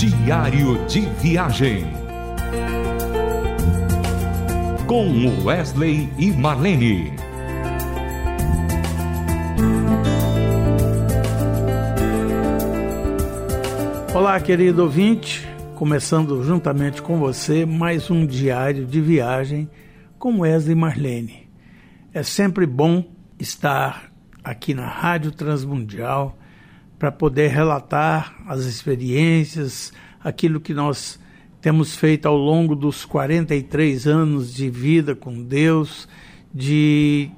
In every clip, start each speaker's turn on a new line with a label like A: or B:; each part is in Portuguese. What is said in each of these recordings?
A: Diário de Viagem. Com Wesley e Marlene.
B: Olá, querido ouvinte. Começando juntamente com você mais um diário de viagem com Wesley e Marlene. É sempre bom estar aqui na Rádio Transmundial para poder relatar as experiências, aquilo que nós temos feito ao longo dos 43 anos de vida com Deus, de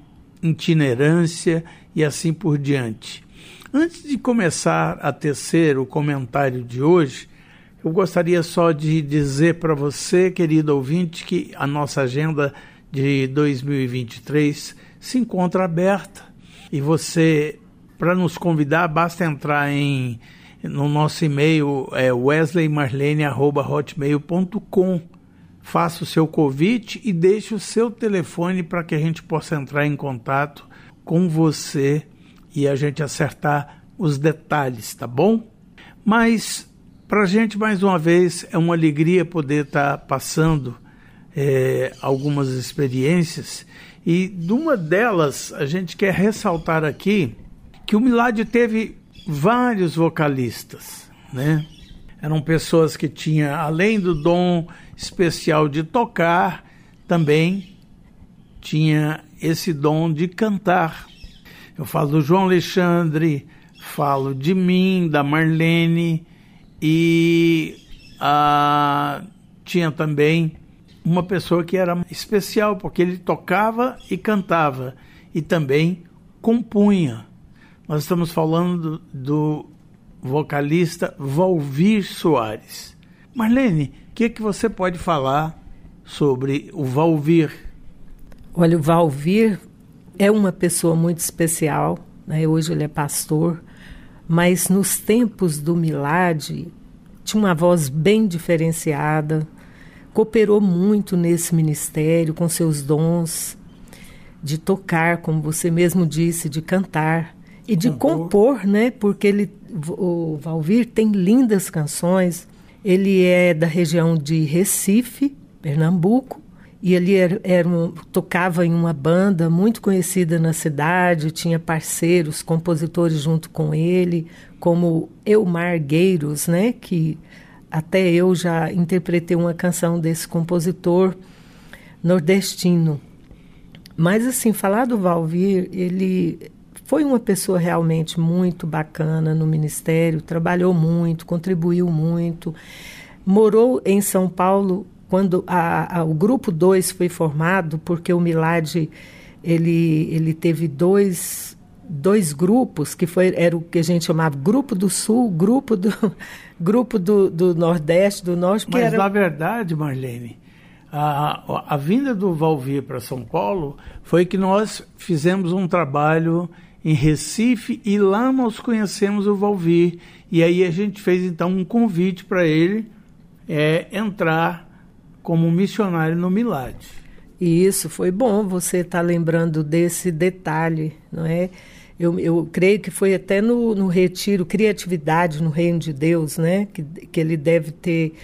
B: itinerância e assim por diante. Antes de começar a tecer o comentário de hoje, eu gostaria só de dizer para você, querido ouvinte, que a nossa agenda de 2023 se encontra aberta e você para nos convidar, basta entrar em no nosso e-mail é wesleymarlene@hotmail.com. Faça o seu convite e deixe o seu telefone para que a gente possa entrar em contato com você e a gente acertar os detalhes, tá bom? Mas para a gente mais uma vez é uma alegria poder estar tá passando é, algumas experiências e de uma delas a gente quer ressaltar aqui que o Milad teve vários vocalistas, né? Eram pessoas que tinham, além do dom especial de tocar, também tinha esse dom de cantar. Eu falo do João Alexandre, falo de mim, da Marlene e tinha também uma pessoa que era especial porque ele tocava e cantava e também compunha. Nós estamos falando do, vocalista Valvir Soares. Marlene, o que, é que você pode falar sobre o Valvir?
C: Olha, o Valvir é uma pessoa muito especial. Né? Hoje ele é pastor, mas nos tempos do Milad tinha uma voz bem diferenciada, cooperou muito nesse ministério com seus dons de tocar, como você mesmo disse, de cantar. E de compor. compor, né? Porque ele, o Valvir tem lindas canções. Ele é da região de Recife, Pernambuco, e ele era, era um, tocava em uma banda muito conhecida na cidade, tinha parceiros, compositores junto com ele, como Elmar Gueiros, né? Que até eu já interpretei uma canção desse compositor nordestino. Mas assim, falar do Valvir, ele foi uma pessoa realmente muito bacana no ministério, trabalhou muito, contribuiu muito. Morou em São Paulo quando a, a, o grupo 2 foi formado, porque o Milad ele, ele teve dois, dois grupos, que foi, era o que a gente chamava Grupo do Sul, Grupo do, grupo do, do Nordeste, do Norte. Mas, era... na
B: verdade, Marlene, a, a vinda do Valvir para São Paulo foi que nós fizemos um trabalho em Recife e lá nós conhecemos o Valvir e aí a gente fez então um convite para ele é, entrar como missionário no Milad.
C: Isso foi bom você estar tá lembrando desse detalhe, não é? Eu, eu creio que foi até no, no retiro Criatividade no Reino de Deus, né? Que, que ele deve ter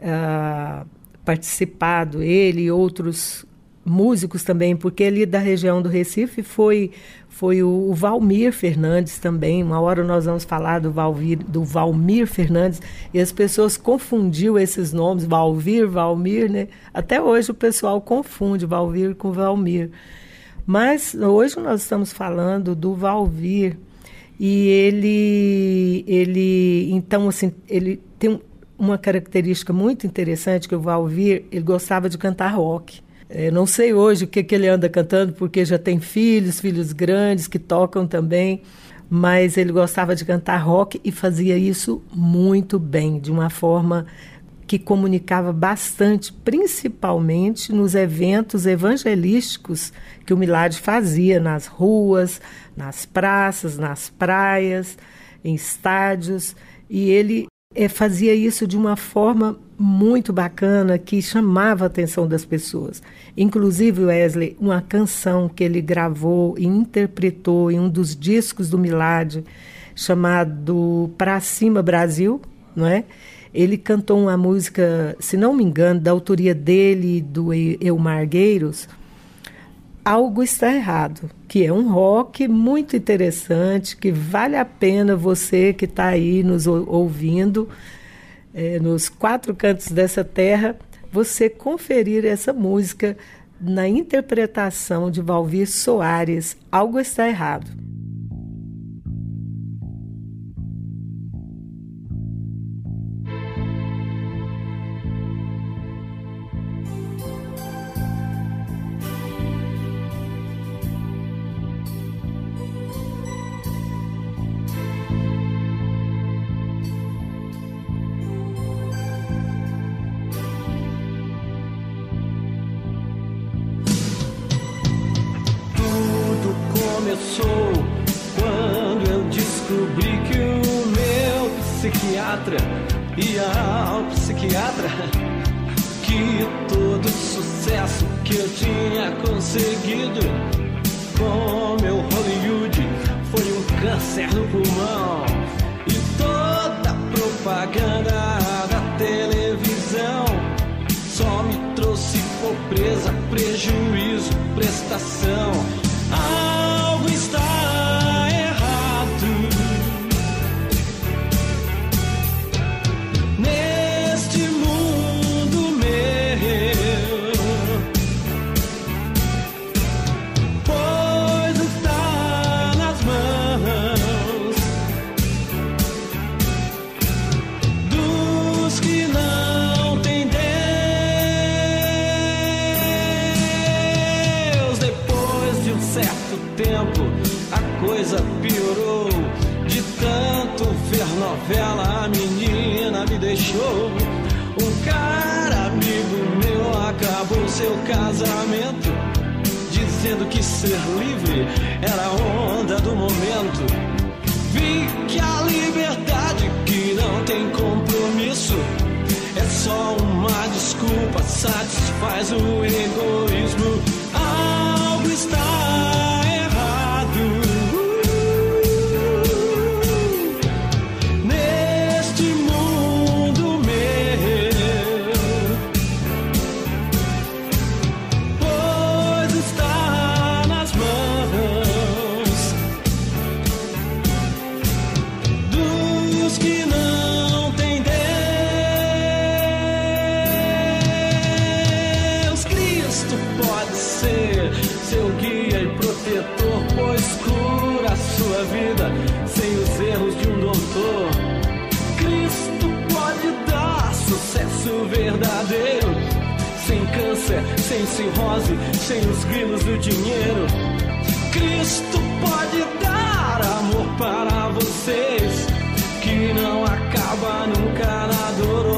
C: uh, participado, ele e outros músicos também, porque ali da região do Recife foi foi o, Valmir Fernandes também. Uma hora nós vamos falar do Valmir, do Valmir Fernandes e as pessoas confundiam esses nomes, Valvir, Valmir, né? Até hoje o pessoal confunde Valvir com Valmir. Mas hoje nós estamos falando do Valvir e ele ele então assim, ele tem uma característica muito interessante que o Valvir, ele gostava de cantar rock. É, não sei hoje o que, que ele anda cantando, porque já tem filhos, filhos grandes que tocam também, mas ele gostava de cantar rock e fazia isso muito bem, de uma forma que comunicava bastante, principalmente nos eventos evangelísticos que o Milad fazia nas ruas, nas praças, nas praias, em estádios, e ele é, fazia isso de uma forma muito bacana que chamava a atenção das pessoas. Inclusive, Wesley, uma canção que ele gravou e interpretou em um dos discos do Milad, chamado Pra Cima Brasil, não é? ele cantou uma música, se não me engano, da autoria dele, do Elmar Gueiros, Algo Está Errado, que é um rock muito interessante, que vale a pena você que está aí nos ouvindo, é, nos quatro cantos dessa terra, você conferir essa música na interpretação de Valvir Soares, Algo Está Errado.
D: psiquiatra ao psiquiatra que todo sucesso que eu tinha conseguido com meu Hollywood foi um câncer no pulmão e toda propaganda da televisão só me trouxe pobreza, prejuízo, prestação. Ah, tempo a coisa piorou. De tanto ver novela, a menina me deixou. Um cara amigo meu acabou seu casamento, dizendo que ser livre era a onda do momento. Vi que a liberdade que não tem compromisso é só uma desculpa, satisfaz o egoísmo sorriso verdadeiro. Sem câncer, sem cirrose, sem os grilos do dinheiro. Cristo pode dar amor para vocês, que não acaba nunca na dor.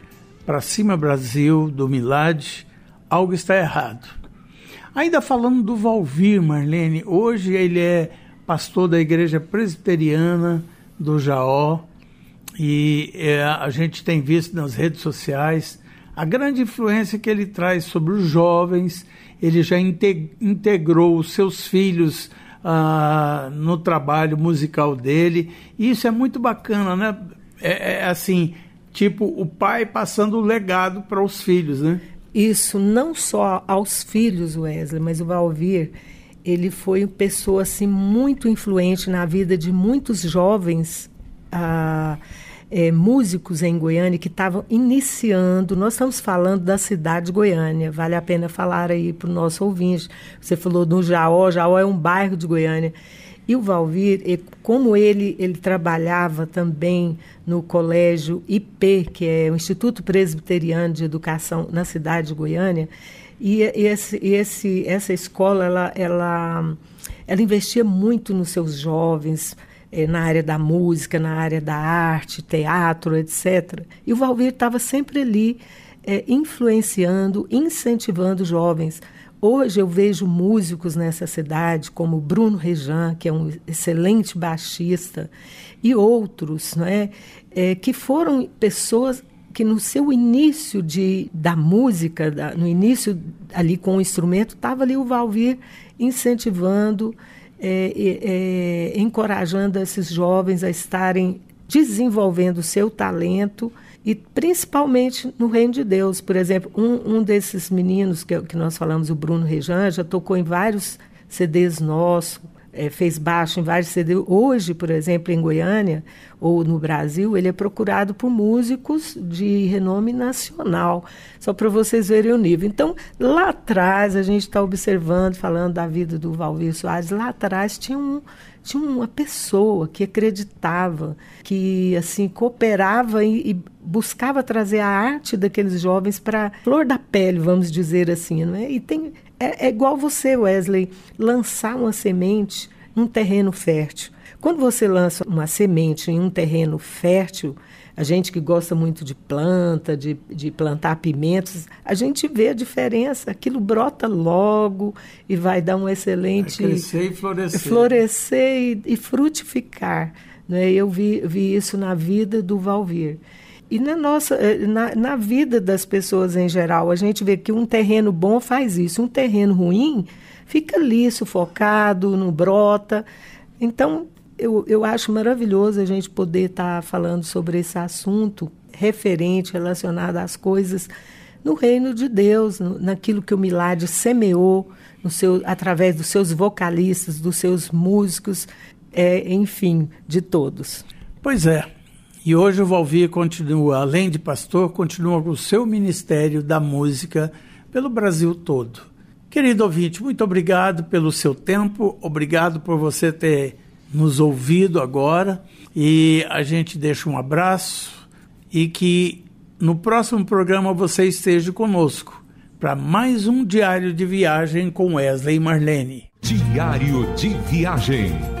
B: Pra Cima Brasil do Milad, Algo Está Errado. Ainda falando do Valvir, Marlene, hoje ele é pastor da Igreja Presbiteriana do Jaó e é, a gente tem visto nas redes sociais a grande influência que ele traz sobre os jovens. Ele já integrou os seus filhos ah, no trabalho musical dele. E isso é muito bacana, né? É, é assim, tipo o pai passando o legado para os filhos, né?
C: Isso, não só aos filhos, Wesley, mas o Valvir, ele foi uma pessoa assim muito influente na vida de muitos jovens. Ah, é, músicos em Goiânia que estavam iniciando. Nós estamos falando da cidade de Goiânia, vale a pena falar aí para o nosso ouvinte. Você falou do Jaó, Jaó é um bairro de Goiânia. E o Valvir, como ele, ele trabalhava também no colégio IP, que é o Instituto Presbiteriano de Educação na cidade de Goiânia, e esse, esse, essa escola ela, ela, ela investia muito nos seus jovens, eh, na área da música, na área da arte, teatro, etc. E o Valvir estava sempre ali eh, influenciando, incentivando jovens. Hoje eu vejo músicos nessa cidade, como Bruno Rejan, que é um excelente baixista, e outros, não é? é que foram pessoas que no seu início de, da música, da, no início ali com o instrumento, estava ali o Valvir incentivando, é, é, encorajando esses jovens a estarem desenvolvendo o seu talento e principalmente no reino de Deus. Por exemplo, um, um desses meninos que, que nós falamos, o Bruno Rejan, já tocou em vários CDs nossos, é, fez baixo em vários CDs. Hoje, por exemplo, em Goiânia ou no Brasil, ele é procurado por músicos de renome nacional, só para vocês verem o nível. Então, lá atrás, a gente está observando, falando da vida do Valvir Soares, lá atrás tinha um tinha uma pessoa que acreditava, que assim cooperava e, e buscava trazer a arte daqueles jovens para flor da pele, vamos dizer assim, não é? E tem é, é igual você, Wesley, lançar uma semente num terreno fértil. Quando você lança uma semente em um terreno fértil, a gente que gosta muito de planta, de, de plantar pimentos, a gente vê a diferença. Aquilo brota logo e vai dar um excelente. Vai
B: crescer e florescer.
C: Florescer e, e frutificar. Né? Eu vi, vi isso na vida do Valvir. E na nossa, eh, na, na vida das pessoas em geral, a gente vê que um terreno bom faz isso, um terreno ruim fica ali sufocado, não brota. Então, eu, eu acho maravilhoso a gente poder estar tá falando sobre esse assunto referente, relacionado às coisas no reino de Deus, no, naquilo que o Milagre semeou no seu, através dos seus vocalistas, dos seus músicos, é, enfim, de todos.
B: Pois é. E hoje o Valvir continua, além de pastor, continua com o seu ministério da música pelo Brasil todo. Querido ouvinte, muito obrigado pelo seu tempo, obrigado por você ter nos ouvido agora e a gente deixa um abraço e que no próximo programa você esteja conosco para mais um diário de viagem com Wesley e Marlene.
A: Diário de viagem